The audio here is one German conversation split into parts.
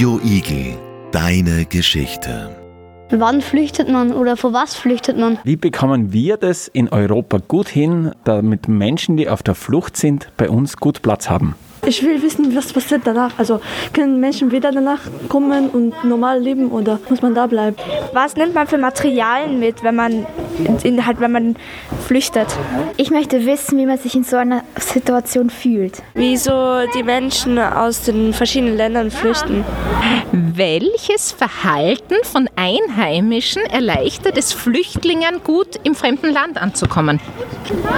Radio Igel, deine Geschichte. Wann flüchtet man oder vor was flüchtet man? Wie bekommen wir das in Europa gut hin, damit Menschen, die auf der Flucht sind, bei uns gut Platz haben? Ich will wissen, was passiert danach. Also können Menschen wieder danach kommen und normal leben oder muss man da bleiben? Was nimmt man für Materialien mit, wenn man in, halt, wenn man flüchtet? Ich möchte wissen, wie man sich in so einer Situation fühlt. Wieso die Menschen aus den verschiedenen Ländern flüchten. Welches Verhalten von Einheimischen erleichtert es Flüchtlingen gut im fremden Land anzukommen?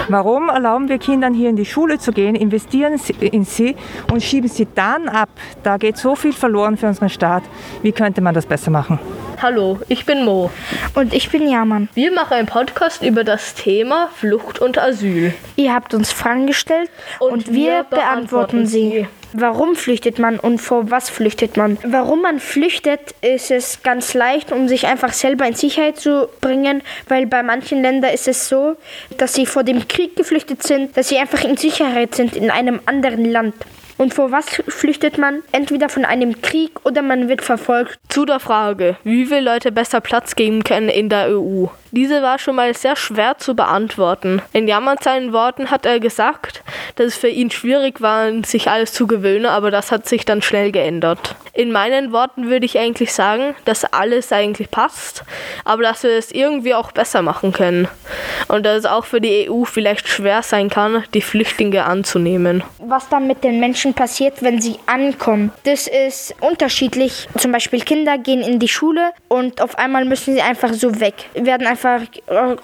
Warum erlauben wir Kindern hier in die Schule zu gehen, investieren in sie und schieben sie dann ab? Da geht so viel verloren für unseren Staat. Wie könnte man das besser machen? Hallo, ich bin Mo. Und ich bin Jaman. Wir machen einen Podcast über das Thema Flucht und Asyl. Ihr habt uns Fragen gestellt und, und wir, wir beantworten sie. Warum flüchtet man und vor was flüchtet man? Warum man flüchtet, ist es ganz leicht, um sich einfach selber in Sicherheit zu bringen, weil bei manchen Ländern ist es so, dass sie vor dem Krieg geflüchtet sind, dass sie einfach in Sicherheit sind in einem anderen Land. Und vor was flüchtet man? Entweder von einem Krieg oder man wird verfolgt. Zu der Frage, wie wir Leute besser Platz geben können in der EU. Diese war schon mal sehr schwer zu beantworten. In Jammern seinen Worten hat er gesagt, dass es für ihn schwierig war, sich alles zu gewöhnen, aber das hat sich dann schnell geändert. In meinen Worten würde ich eigentlich sagen, dass alles eigentlich passt, aber dass wir es irgendwie auch besser machen können. Und dass es auch für die EU vielleicht schwer sein kann, die Flüchtlinge anzunehmen. Was dann mit den Menschen passiert, wenn sie ankommen, das ist unterschiedlich. Zum Beispiel Kinder gehen in die Schule und auf einmal müssen sie einfach so weg, werden einfach einfach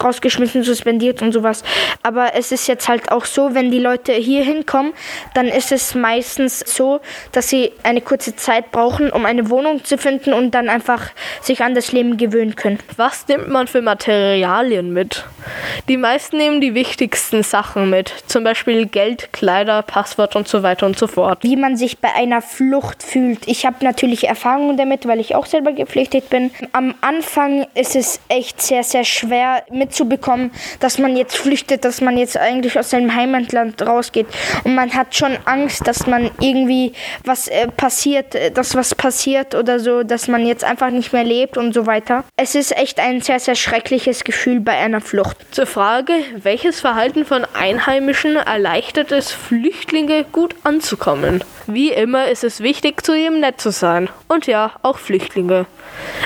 rausgeschmissen, suspendiert und sowas. Aber es ist jetzt halt auch so, wenn die Leute hier hinkommen, dann ist es meistens so, dass sie eine kurze Zeit brauchen, um eine Wohnung zu finden und dann einfach sich an das Leben gewöhnen können. Was nimmt man für Materialien mit? Die meisten nehmen die wichtigsten Sachen mit, zum Beispiel Geld, Kleider, Passwort und so weiter und so fort. Wie man sich bei einer Flucht fühlt. Ich habe natürlich Erfahrungen damit, weil ich auch selber geflüchtet bin. Am Anfang ist es echt sehr, sehr schwer mitzubekommen, dass man jetzt flüchtet, dass man jetzt eigentlich aus seinem Heimatland rausgeht. Und man hat schon Angst, dass man irgendwie was äh, passiert, äh, dass was passiert oder so, dass man jetzt einfach nicht mehr lebt und so weiter. Es ist echt ein sehr, sehr schreckliches Gefühl bei einer Flucht. Zur Frage, welches Verhalten von Einheimischen erleichtert es, Flüchtlinge gut anzukommen? Wie immer ist es wichtig, zu ihm nett zu sein. Und ja, auch Flüchtlinge.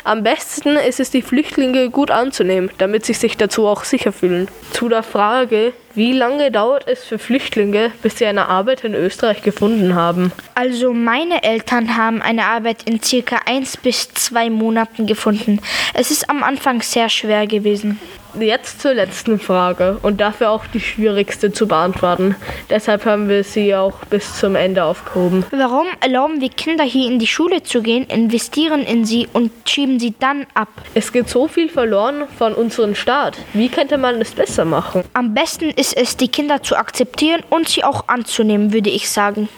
Am besten ist es, die Flüchtlinge gut anzunehmen, damit sie sich dazu auch sicher fühlen. Zu der Frage, wie lange dauert es für Flüchtlinge, bis sie eine Arbeit in Österreich gefunden haben? Also meine Eltern haben eine Arbeit in circa eins bis zwei Monaten gefunden. Es ist am Anfang sehr schwer gewesen. Jetzt zur letzten Frage und dafür auch die schwierigste zu beantworten. Deshalb haben wir sie auch bis zum Ende aufgehoben. Warum erlauben wir Kinder hier in die Schule zu gehen, investieren in sie und schieben sie dann ab? Es geht so viel verloren von unserem Staat. Wie könnte man es besser machen? Am besten ist es, die Kinder zu akzeptieren und sie auch anzunehmen, würde ich sagen.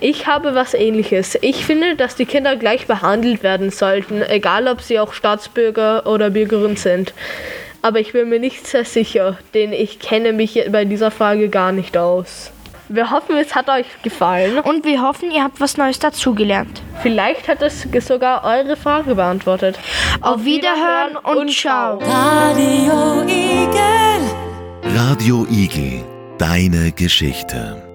Ich habe was ähnliches. Ich finde, dass die Kinder gleich behandelt werden sollten, egal ob sie auch Staatsbürger oder Bürgerin sind aber ich bin mir nicht sehr sicher, denn ich kenne mich bei dieser Frage gar nicht aus. Wir hoffen, es hat euch gefallen. Und wir hoffen, ihr habt was Neues dazugelernt. Vielleicht hat es sogar eure Frage beantwortet. Auf, Auf Wiederhören, Wiederhören und, und ciao. Radio Igel. Radio Igel, deine Geschichte.